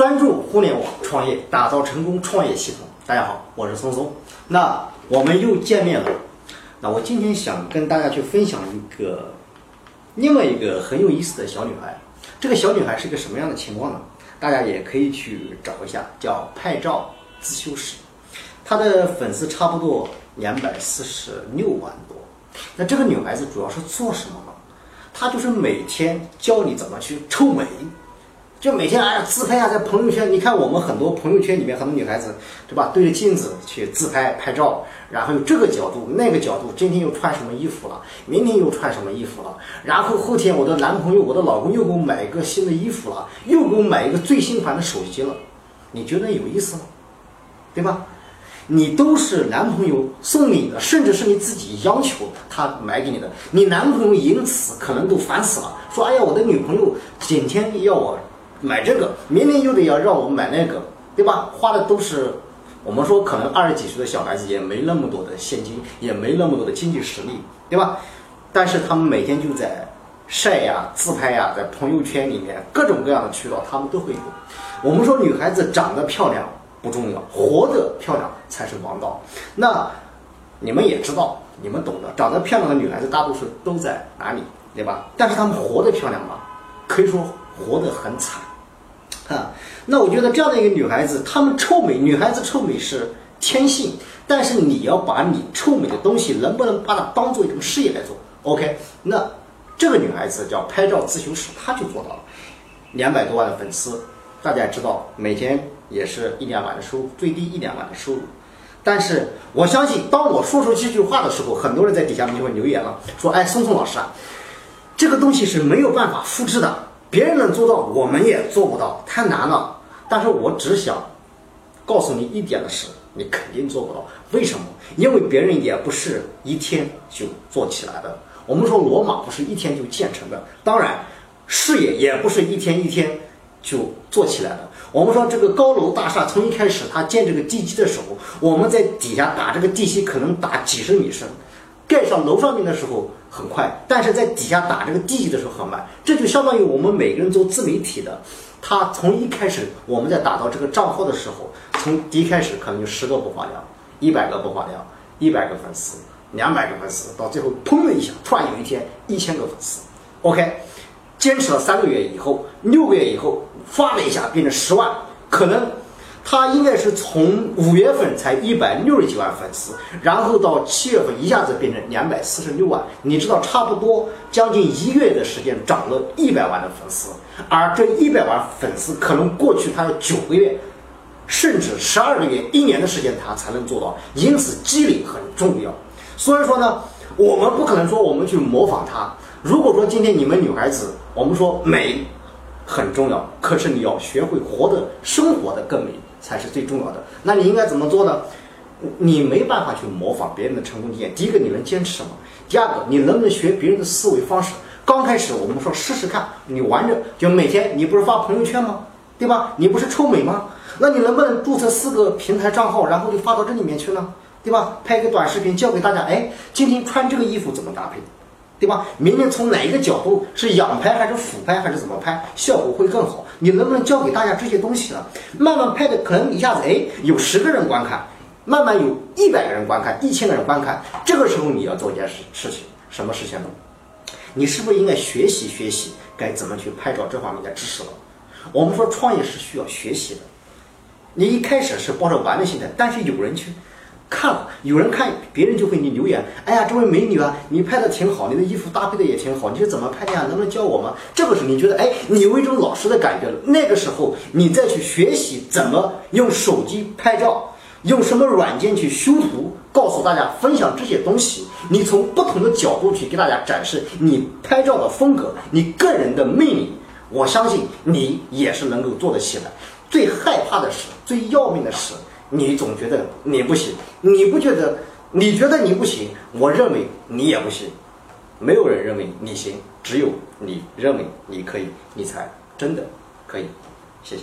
专注互联网创业，打造成功创业系统。大家好，我是松松。那我们又见面了。那我今天想跟大家去分享一个另外一个很有意思的小女孩。这个小女孩是个什么样的情况呢？大家也可以去找一下，叫拍照自修室。她的粉丝差不多两百四十六万多。那这个女孩子主要是做什么呢？她就是每天教你怎么去臭美。就每天哎自拍啊，在朋友圈，你看我们很多朋友圈里面很多女孩子，对吧？对着镜子去自拍拍照，然后有这个角度那个角度，今天又穿什么衣服了，明天又穿什么衣服了，然后后天我的男朋友、我的老公又给我买一个新的衣服了，又给我买一个最新款的手机了，你觉得有意思吗？对吧？你都是男朋友送你的，甚至是你自己要求他买给你的，你男朋友因此可能都烦死了，说哎呀，我的女朋友今天要我。买这个，明年又得要让我们买那个，对吧？花的都是，我们说可能二十几岁的小孩子也没那么多的现金，也没那么多的经济实力，对吧？但是他们每天就在晒呀、自拍呀，在朋友圈里面各种各样的渠道，他们都会有。我们说女孩子长得漂亮不重要，活得漂亮才是王道。那你们也知道，你们懂得，长得漂亮的女孩子大多数都在哪里，对吧？但是她们活得漂亮吗？可以说活得很惨。啊，那我觉得这样的一个女孩子，她们臭美，女孩子臭美是天性，但是你要把你臭美的东西，能不能把它当做一种事业来做？OK，那这个女孩子叫拍照咨询师，她就做到了，两百多万的粉丝，大家知道，每天也是一两万的收，最低一两万的收入，但是我相信，当我说出这句话的时候，很多人在底下就会留言了，说，哎，松松老师啊，这个东西是没有办法复制的。别人能做到，我们也做不到，太难了。但是我只想告诉你一点的是，你肯定做不到。为什么？因为别人也不是一天就做起来的。我们说罗马不是一天就建成的，当然事业也不是一天一天就做起来的。我们说这个高楼大厦从一开始它建这个地基的时候，我们在底下打这个地基可能打几十米深，盖上楼上面的时候。很快，但是在底下打这个地基的时候很慢，这就相当于我们每个人做自媒体的，他从一开始我们在打造这个账号的时候，从第一开始可能就十个播放量，一百个播放量，一百个粉丝，两百个粉丝，到最后砰的一下，突然有一天一千个粉丝，OK，坚持了三个月以后，六个月以后，发了一下变成十万，可能。他应该是从五月份才一百六十几万粉丝，然后到七月份一下子变成两百四十六万。你知道，差不多将近一个月的时间涨了一百万的粉丝，而这一百万粉丝可能过去他要九个月，甚至十二个月、一年的时间他才能做到。因此，积累很重要。所以说呢，我们不可能说我们去模仿他。如果说今天你们女孩子，我们说美很重要，可是你要学会活的、生活的更美。才是最重要的。那你应该怎么做呢？你没办法去模仿别人的成功经验。第一个，你能坚持吗？第二个，你能不能学别人的思维方式？刚开始我们说试试看，你玩着，就每天你不是发朋友圈吗？对吧？你不是臭美吗？那你能不能注册四个平台账号，然后就发到这里面去呢？对吧？拍个短视频教给大家，哎，今天穿这个衣服怎么搭配？对吧？明天从哪一个角度是仰拍还是俯拍还是怎么拍，效果会更好？你能不能教给大家这些东西呢？慢慢拍的，可能一下子哎有十个人观看，慢慢有一百个人观看，一千个人观看。这个时候你要做一件事事情，什么事情呢？你是不是应该学习学习该怎么去拍照这方面的知识了？我们说创业是需要学习的，你一开始是抱着玩的心态，但是有人去。看了，有人看，别人就会你留言，哎呀，这位美女啊，你拍的挺好，你的衣服搭配的也挺好，你是怎么拍的呀？能不能教我吗？这个时候你觉得，哎，你有一种老师的感觉了。那个时候你再去学习怎么用手机拍照，用什么软件去修图，告诉大家分享这些东西，你从不同的角度去给大家展示你拍照的风格，你个人的魅力，我相信你也是能够做得起来。最害怕的是，最要命的是。你总觉得你不行，你不觉得？你觉得你不行，我认为你也不行，没有人认为你行，只有你认为你可以，你才真的可以。谢谢。